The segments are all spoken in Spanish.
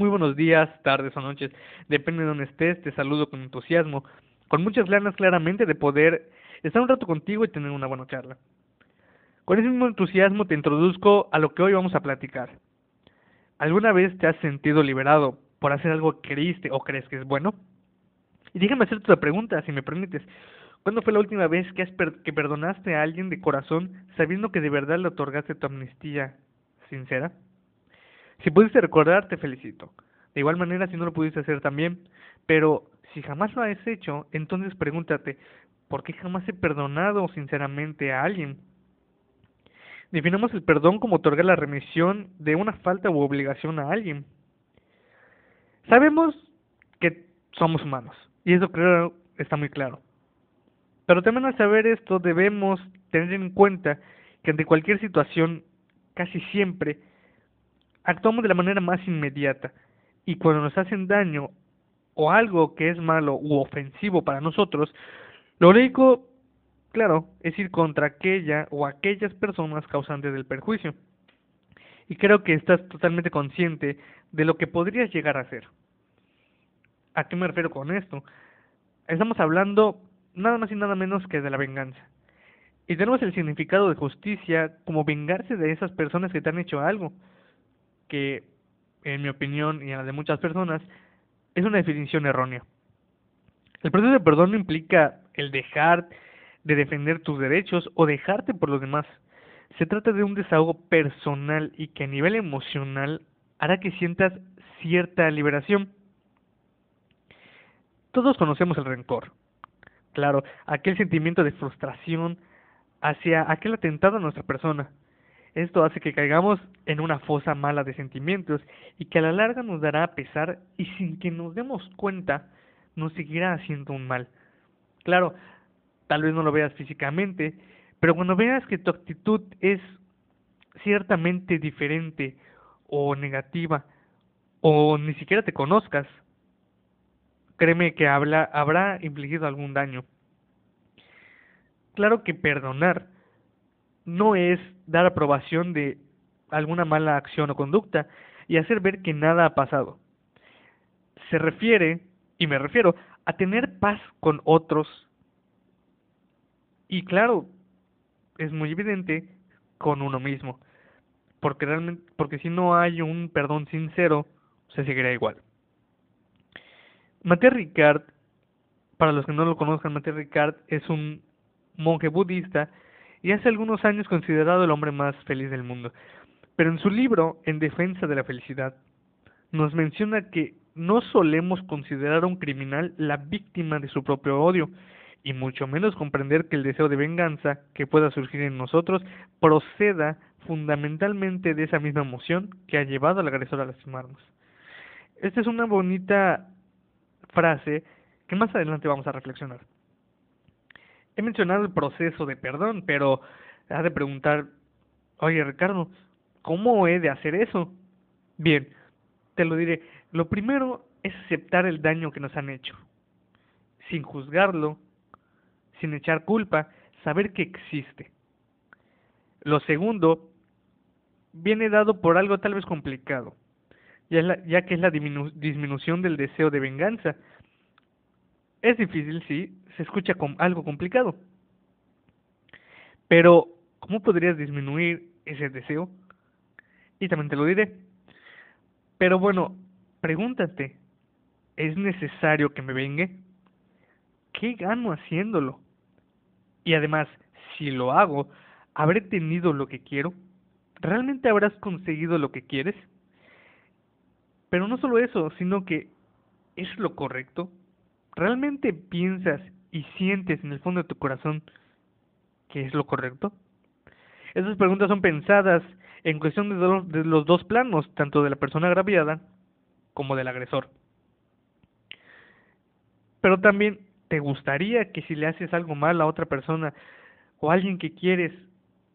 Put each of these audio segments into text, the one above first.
Muy buenos días, tardes o noches, depende de donde estés, te saludo con entusiasmo, con muchas ganas claramente de poder estar un rato contigo y tener una buena charla. Con ese mismo entusiasmo te introduzco a lo que hoy vamos a platicar. ¿Alguna vez te has sentido liberado por hacer algo que queriste o crees que es bueno? Y déjame hacerte otra pregunta, si me permites. ¿Cuándo fue la última vez que, has que perdonaste a alguien de corazón sabiendo que de verdad le otorgaste tu amnistía sincera? Si pudiste recordar, te felicito. De igual manera, si no lo pudiste hacer también. Pero si jamás lo has hecho, entonces pregúntate, ¿por qué jamás he perdonado sinceramente a alguien? Definamos el perdón como otorgar la remisión de una falta u obligación a alguien. Sabemos que somos humanos, y eso creo está muy claro. Pero también al saber esto debemos tener en cuenta que ante cualquier situación, casi siempre, actuamos de la manera más inmediata y cuando nos hacen daño o algo que es malo u ofensivo para nosotros, lo único, claro, es ir contra aquella o aquellas personas causantes del perjuicio. Y creo que estás totalmente consciente de lo que podrías llegar a hacer. ¿A qué me refiero con esto? Estamos hablando nada más y nada menos que de la venganza. Y tenemos el significado de justicia como vengarse de esas personas que te han hecho algo que, en mi opinión y en la de muchas personas, es una definición errónea. El proceso de perdón no implica el dejar de defender tus derechos o dejarte por los demás. Se trata de un desahogo personal y que a nivel emocional hará que sientas cierta liberación. Todos conocemos el rencor. Claro, aquel sentimiento de frustración hacia aquel atentado a nuestra persona. Esto hace que caigamos en una fosa mala de sentimientos y que a la larga nos dará pesar y sin que nos demos cuenta nos seguirá haciendo un mal. Claro, tal vez no lo veas físicamente, pero cuando veas que tu actitud es ciertamente diferente o negativa o ni siquiera te conozcas, créeme que habla, habrá infligido algún daño. Claro que perdonar no es dar aprobación de alguna mala acción o conducta y hacer ver que nada ha pasado. Se refiere, y me refiero, a tener paz con otros. Y claro, es muy evidente con uno mismo, porque realmente, porque si no hay un perdón sincero, se seguirá igual. Mathieu Ricard, para los que no lo conozcan, Mathieu Ricard es un monje budista y hace algunos años considerado el hombre más feliz del mundo. Pero en su libro, En defensa de la felicidad, nos menciona que no solemos considerar a un criminal la víctima de su propio odio, y mucho menos comprender que el deseo de venganza que pueda surgir en nosotros proceda fundamentalmente de esa misma emoción que ha llevado al agresor a lastimarnos. Esta es una bonita frase que más adelante vamos a reflexionar. He mencionado el proceso de perdón, pero has de preguntar, oye Ricardo, ¿cómo he de hacer eso? Bien, te lo diré. Lo primero es aceptar el daño que nos han hecho, sin juzgarlo, sin echar culpa, saber que existe. Lo segundo viene dado por algo tal vez complicado, ya, ya que es la disminución del deseo de venganza, es difícil, sí, se escucha como algo complicado. Pero, ¿cómo podrías disminuir ese deseo? Y también te lo diré. Pero bueno, pregúntate, ¿es necesario que me vengue? ¿Qué gano haciéndolo? Y además, si lo hago, ¿habré tenido lo que quiero? ¿Realmente habrás conseguido lo que quieres? Pero no solo eso, sino que ¿es lo correcto? ¿Realmente piensas y sientes en el fondo de tu corazón que es lo correcto? Esas preguntas son pensadas en cuestión de, los dos planos, tanto de la persona agraviada como del agresor. Pero también te gustaría que si le haces algo mal a otra persona o a alguien que quieres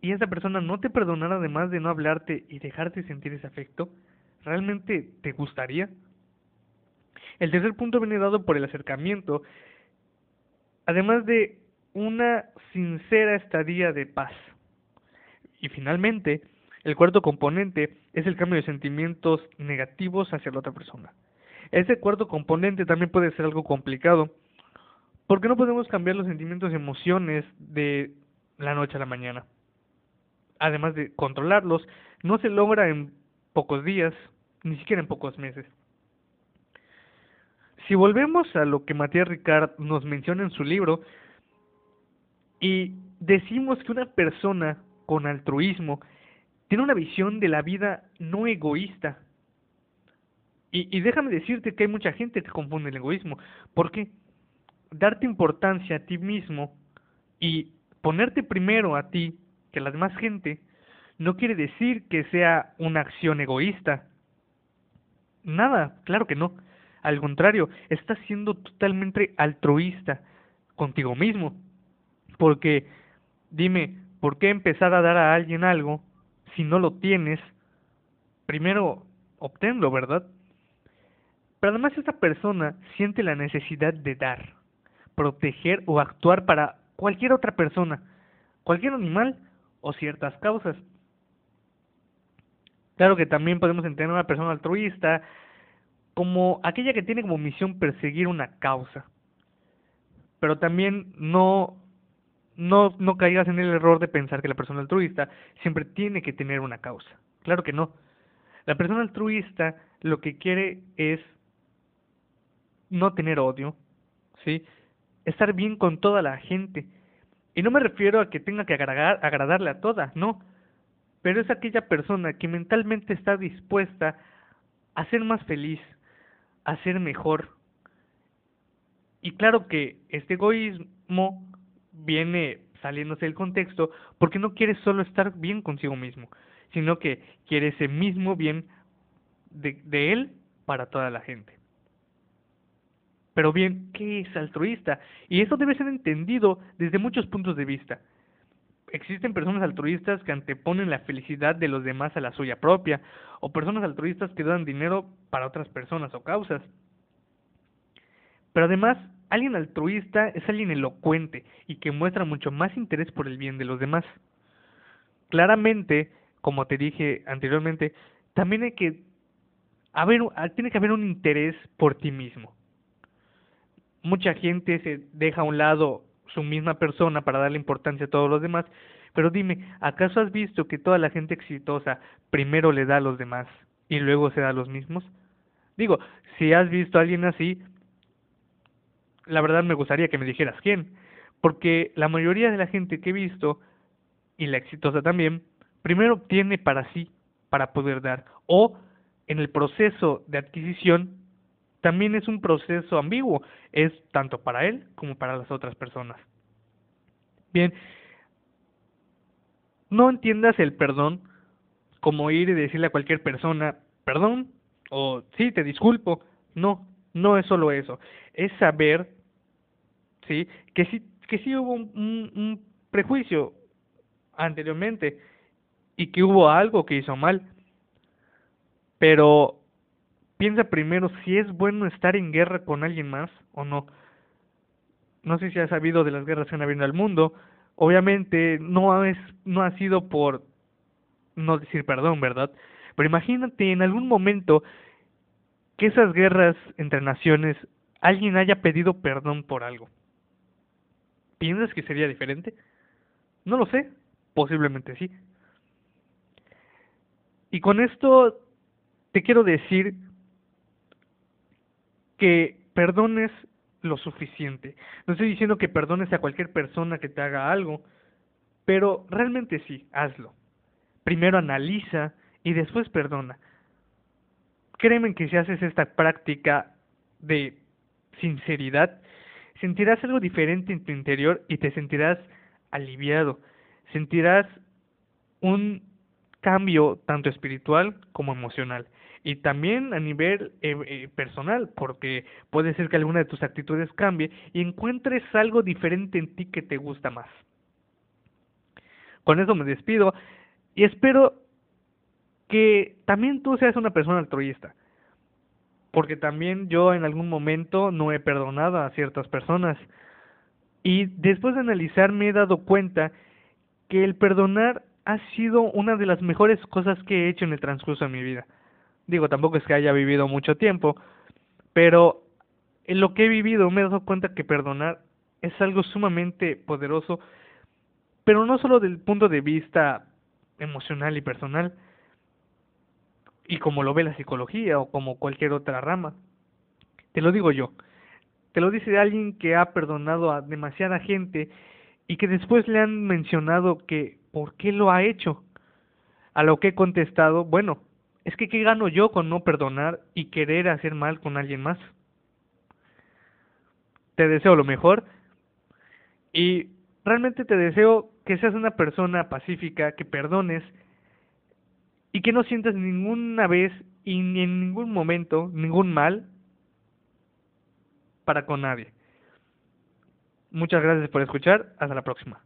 y esa persona no te perdonara además de no hablarte y dejarte sentir ese afecto, ¿realmente te gustaría? El tercer punto viene dado por el acercamiento, además de una sincera estadía de paz. Y finalmente, El cuarto componente es el cambio de sentimientos negativos hacia la otra persona. Ese cuarto componente también puede ser algo complicado, porque no podemos cambiar los sentimientos y emociones de la noche a la mañana. Además de controlarlos, no se logra en pocos días, ni siquiera en pocos meses. Si volvemos a lo que Matías Ricard nos menciona en su libro, y decimos que una persona con altruismo tiene una visión de la vida no egoísta. Y, déjame decirte que hay mucha gente que confunde el egoísmo. ¿Por qué? Darte importancia a ti mismo y ponerte primero a ti que la demás gente no quiere decir que sea una acción egoísta. Nada, claro que no. Al contrario, estás siendo totalmente altruista contigo mismo. Porque, dime, ¿por qué empezar a dar a alguien algo si no lo tienes? Primero, obténlo, ¿verdad? Pero además esta persona siente la necesidad de dar, proteger o actuar para cualquier otra persona, cualquier animal o ciertas causas. Claro que también podemos entender a una persona altruista como aquella que tiene como misión perseguir una causa. Pero también no no, no caigas en el error de pensar que la persona altruista siempre tiene que tener una causa. Claro que no. La persona altruista lo que quiere es no tener odio, ¿sí? Estar bien con toda la gente. Y no me refiero a que tenga que agradar, agradarle a todas, no. Pero es aquella persona que mentalmente está dispuesta a ser más feliz, a ser mejor. Y claro que este egoísmo viene saliéndose del contexto porque no quiere solo estar bien consigo mismo, sino que quiere ese mismo bien de, de él para toda la gente. Pero bien, ¿qué es altruista? Y eso debe ser entendido desde muchos puntos de vista. Existen personas altruistas que anteponen la felicidad de los demás a la suya propia, o personas altruistas que dan dinero para otras personas o causas. Pero además, Alguien altruista es alguien elocuente y que muestra mucho más interés por el bien de los demás. Claramente, como te dije anteriormente, también hay que haber, tiene que haber un interés por ti mismo. Mucha gente se deja a un lado su misma persona para darle importancia a todos los demás, pero dime, ¿acaso has visto que toda la gente exitosa primero le da a los demás y luego se da a los mismos? Digo, si has visto a alguien así, la verdad me gustaría que me dijeras quién, porque la mayoría de la gente que he visto, y la exitosa también, primero obtiene para sí, para poder dar, o en el proceso de adquisición también es un proceso ambiguo, es tanto para él como para las otras personas. Bien, no entiendas el perdón como ir y decirle a cualquier persona, perdón, o sí, te disculpo, no, no es solo eso, es saber ¿sí? Que sí, que sí hubo un, un, prejuicio anteriormente y que hubo algo que hizo mal. Pero piensa primero si es bueno estar en guerra con alguien más o no. No sé si has sabido de las guerras que han habido al mundo. Obviamente no es no ha sido por no decir perdón, ¿verdad? Pero imagínate en algún momento que esas guerras entre naciones alguien haya pedido perdón por algo. ¿Piensas que sería diferente? No lo sé, posiblemente sí. Y con esto te quiero decir que perdones lo suficiente. No estoy diciendo que perdones a cualquier persona que te haga algo, pero realmente sí, hazlo. Primero analiza y después perdona. Créeme que si haces esta práctica de sinceridad, sentirás algo diferente en tu interior y te sentirás aliviado. Sentirás un cambio tanto espiritual como emocional y también a nivel eh, eh, personal porque puede ser que alguna de tus actitudes cambie y encuentres algo diferente en ti que te gusta más. Con eso me despido y espero que también tú seas una persona altruista porque también yo en algún momento no he perdonado a ciertas personas. Y después de analizar me he dado cuenta que el perdonar ha sido una de las mejores cosas que he hecho en el transcurso de mi vida. Digo, tampoco es que haya vivido mucho tiempo, pero en lo que he vivido me he dado cuenta que perdonar es algo sumamente poderoso, pero no solo del punto de vista emocional y personal, y como lo ve la psicología o como cualquier otra rama. Te lo digo yo, te lo dice alguien que ha perdonado a demasiada gente y que después le han mencionado que por qué lo ha hecho. A lo que he contestado, bueno, es que ¿qué gano yo con no perdonar y querer hacer mal con alguien más? Te deseo lo mejor y realmente te deseo que seas una persona pacífica, que perdones y que no sientas ninguna vez y ni en ningún momento ningún mal para con nadie. Muchas gracias por escuchar. Hasta la próxima.